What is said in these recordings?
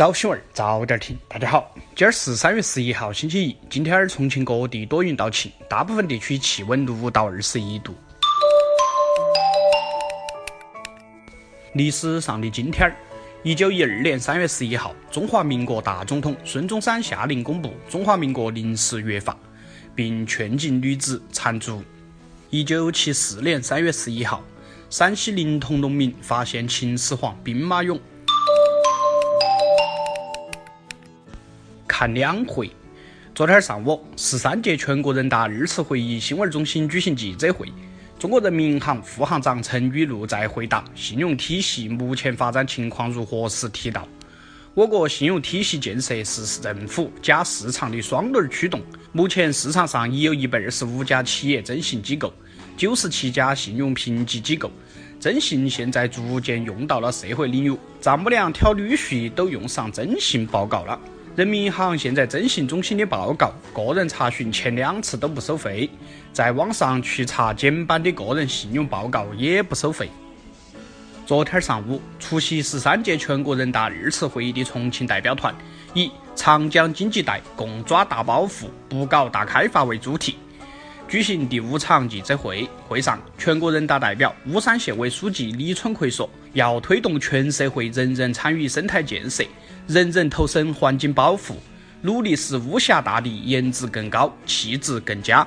早新闻早点听，大家好，今儿是三月十一号，星期一。今天儿重庆各地多云到晴，大部分地区气温六到二十一度。历史上的今天儿，一九一二年三月十一号，中华民国大总统孙中山下令公布《中华民国临时约法》，并劝进女子缠足。一九七四年三月十一号，陕西临潼农民发现秦始皇兵马俑。看两会。昨天上午，十三届全国人大二次会议新闻中心举行记者会。中国人民银行副行长陈雨露在回答信用体系目前发展情况如何时提到，我国信用体系建设是政府加市场的双轮驱动。目前市场上已有一百二十五家企业征信机构，九十七家信用评级机构。征信现在逐渐用到了社会领域，丈母娘挑女婿都用上征信报告了。人民银行现在征信中心的报告，个人查询前两次都不收费，在网上去查简版的个人信用报告也不收费。昨天上午，出席十三届全国人大二次会议的重庆代表团以“长江经济带，共抓大包袱，不搞大开发”为主题，举行第五场记者会。会上，全国人大代表、巫山县委书记李春奎说：“要推动全社会人人参与生态建设。”人人投身环境保护，努力使巫峡大地颜值更高、气质更佳。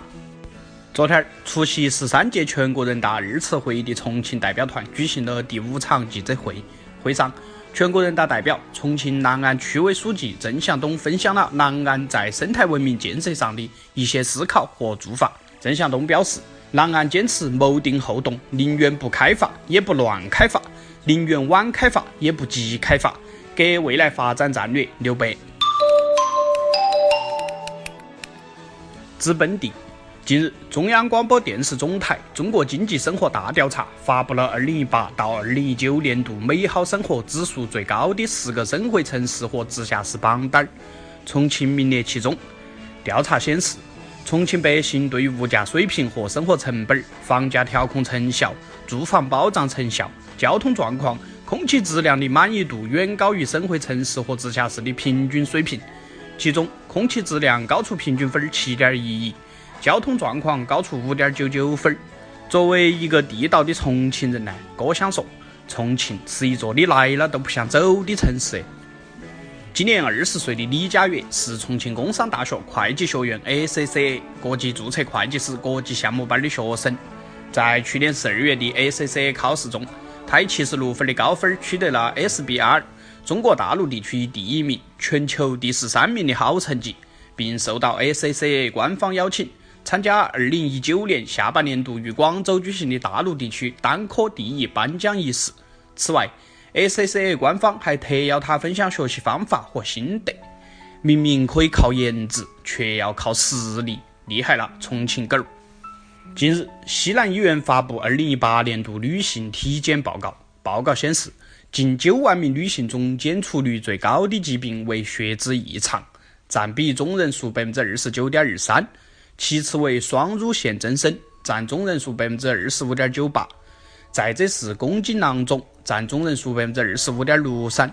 昨天，出席十三届全国人大二次会议的重庆代表团举行了第五场记者会。会上，全国人大代表、重庆南岸区委书记郑向东分享了南岸在生态文明建设上的一些思考和做法。郑向东表示，南岸坚持谋定后动，宁愿不开发，也不乱开发；宁愿晚开发，也不急开发。给未来发展战略留白。资本地，近日，中央广播电视总台《中国经济生活大调查》发布了2018到2019年度美好生活指数最高的十个省会城市和直辖市榜单，重庆名列其中。调查显示，重庆百姓对于物价水平和生活成本、房价调控成效、住房保障成效、交通状况。空气质量的满意度远高于省会城市和直辖市的平均水平，其中空气质量高出平均分七点一一，交通状况高出五点九九分。作为一个地道的重庆人呢，哥想说，重庆是一座你来了都不想走的城市。今年二十岁的李佳悦是重庆工商大学会计学院 ACCA 国际注册会计师国际项目班的学生，在去年十二月的 ACCA 考试中。开七十六分的高分取得了 SBR 中国大陆地区第一名、全球第十三名的好成绩，并受到 ACCA 官方邀请参加二零一九年下半年度于广州举行的大陆地区单科第一颁奖仪式。此外，ACCA 官方还特邀他分享学习方法和心得。明明可以靠颜值，却要靠实力，厉害了，重庆狗！近日，西南医院发布2018年度女性体检报告。报告显示，近9万名女性中，检出率最高的疾病为血脂异常，占比总人数29.23%。其次为双乳腺增生，占总人数25.98%。再者是宫颈囊肿，占总人数25.63%。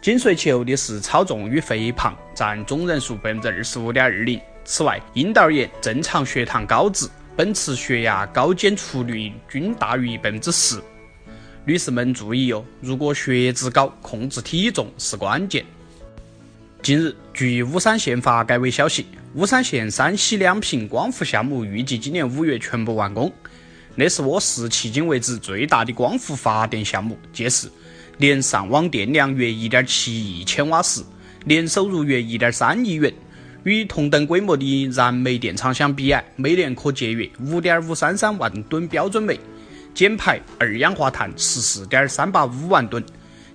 紧随其后的是超重与肥胖，占总人数25.20%。此外，阴道炎、正常血糖高值。本次血压高检出率均大于百分之十，女士们注意哦，如果血脂高，控制体重是关键。近日，据巫山县发改委消息，巫山县三溪两坪光伏项目预计今年五月全部完工。那是我市迄今为止最大的光伏发电项目，届时年上网电量约一点七亿千瓦时，年收入约一点三亿元。与同等规模的燃煤电厂相比，每年可节约五点五三三万吨标准煤，减排二氧化碳十四点三八五万吨，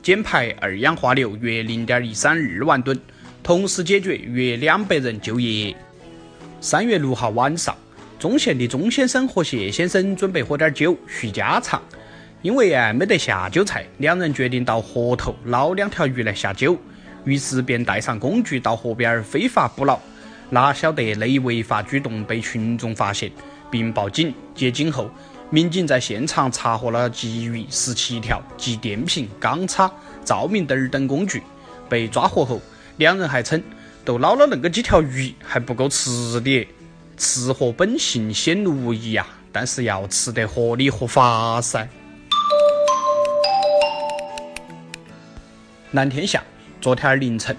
减排二氧化硫约零点一三二万吨，同时解决约两百人就业。三月六号晚上，钟县的钟先生和谢先生准备喝点酒叙家常，因为啊没得下酒菜，两人决定到河头捞两条鱼来下酒。于是便带上工具到河边非法捕捞，哪晓得那违法举动被群众发现，并报警。接警后，民警在现场查获了鲫鱼十七条及电瓶、钢叉、照明灯等工具。被抓获后，两人还称都捞了恁个几条鱼，还不够吃的，吃货本性显露无遗呀。但是要吃得合理合法噻。蓝天下，昨天凌晨，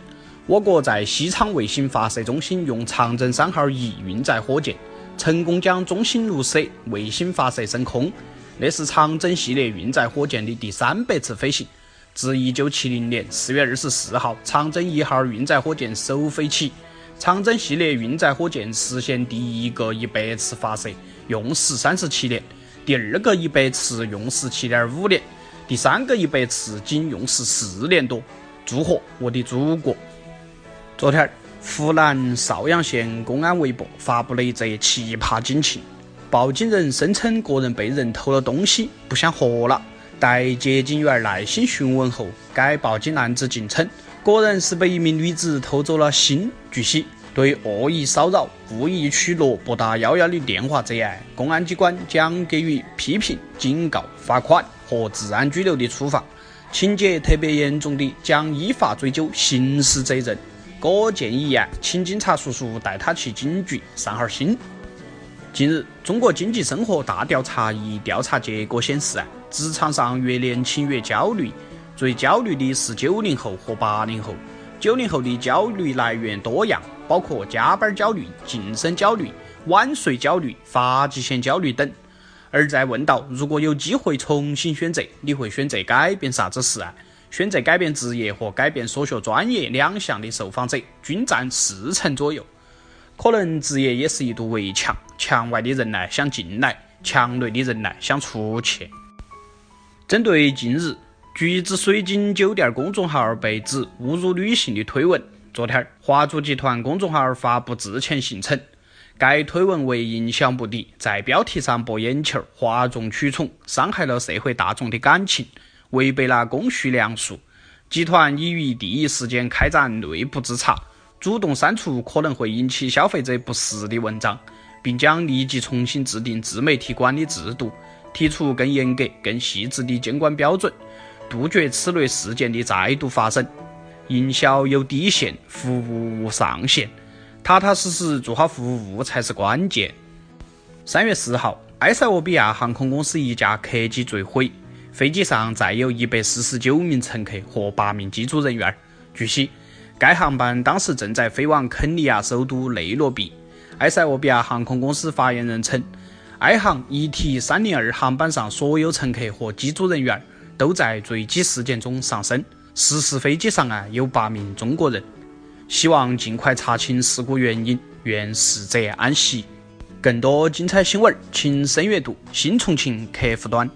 我国在西昌卫星发射中心用长征三号一运载火箭，成功将中心六 C 卫星发射升空。那是长征系列运载火箭的第三百次飞行。自1970年4月24号长征一号运载火箭首飞起，长征系列运载火箭实现第一个一百次发射，用时三十七年；第二个一百次用时七点五年。第三个一百次仅用时四年多，祝贺我的祖国！昨天，湖南邵阳县公安微博发布了一则奇葩警情：报警人声称个人被人偷了东西，不想活了。待接警员耐心询问后，该报警男子竟称，个人是被一名女子偷走了心。据悉。对恶意骚扰、故意取乐拨打幺幺零电话这案，公安机关将给予批评、警告、罚款和治安拘留的处罚，情节特别严重的将依法追究刑事责任。各建议案，请警察叔叔带他去警局散下心。近日，中国经济生活大调查一调查结果显示，啊，职场上越年轻越焦虑，最焦虑的是九零后和八零后。九零后的焦虑来源多样。包括加班焦虑、晋升焦虑、晚睡焦虑、发际线焦虑等。而在问到如果有机会重新选择，你会选择改变啥子事啊？选择改变职业和改变所学专业两项的受访者均占四成左右。可能职业也是一堵围墙，墙外的人呢想进来，墙内的人呢想出去。针对近日橘子水晶酒店公众号被指侮辱女性的推文。昨天，华住集团公众号发布致歉信称，该推文为营销目的，在标题上博眼球、哗众取宠，伤害了社会大众的感情，违背了公序良俗。集团已于第一时间开展内部自查，主动删除可能会引起消费者不适的文章，并将立即重新制定自媒体管理制度，提出更严格、更细致的监管标准，杜绝此类事件的再度发生。营销有底线，服务无上限，踏踏实实做好服务才是关键。三月四号，埃塞俄比亚航空公司一架客机坠毁，飞机上载有一百四十九名乘客和八名机组人员。据悉，该航班当时正在飞往肯尼亚首都内罗毕。埃塞俄比亚航空公司发言人称，埃航 ET 三零二航班上所有乘客和机组人员都在坠机事件中丧生。失事飞机上啊有八名中国人，希望尽快查清事故原因，愿逝者安息。更多精彩新闻，请深阅读新重庆客户端。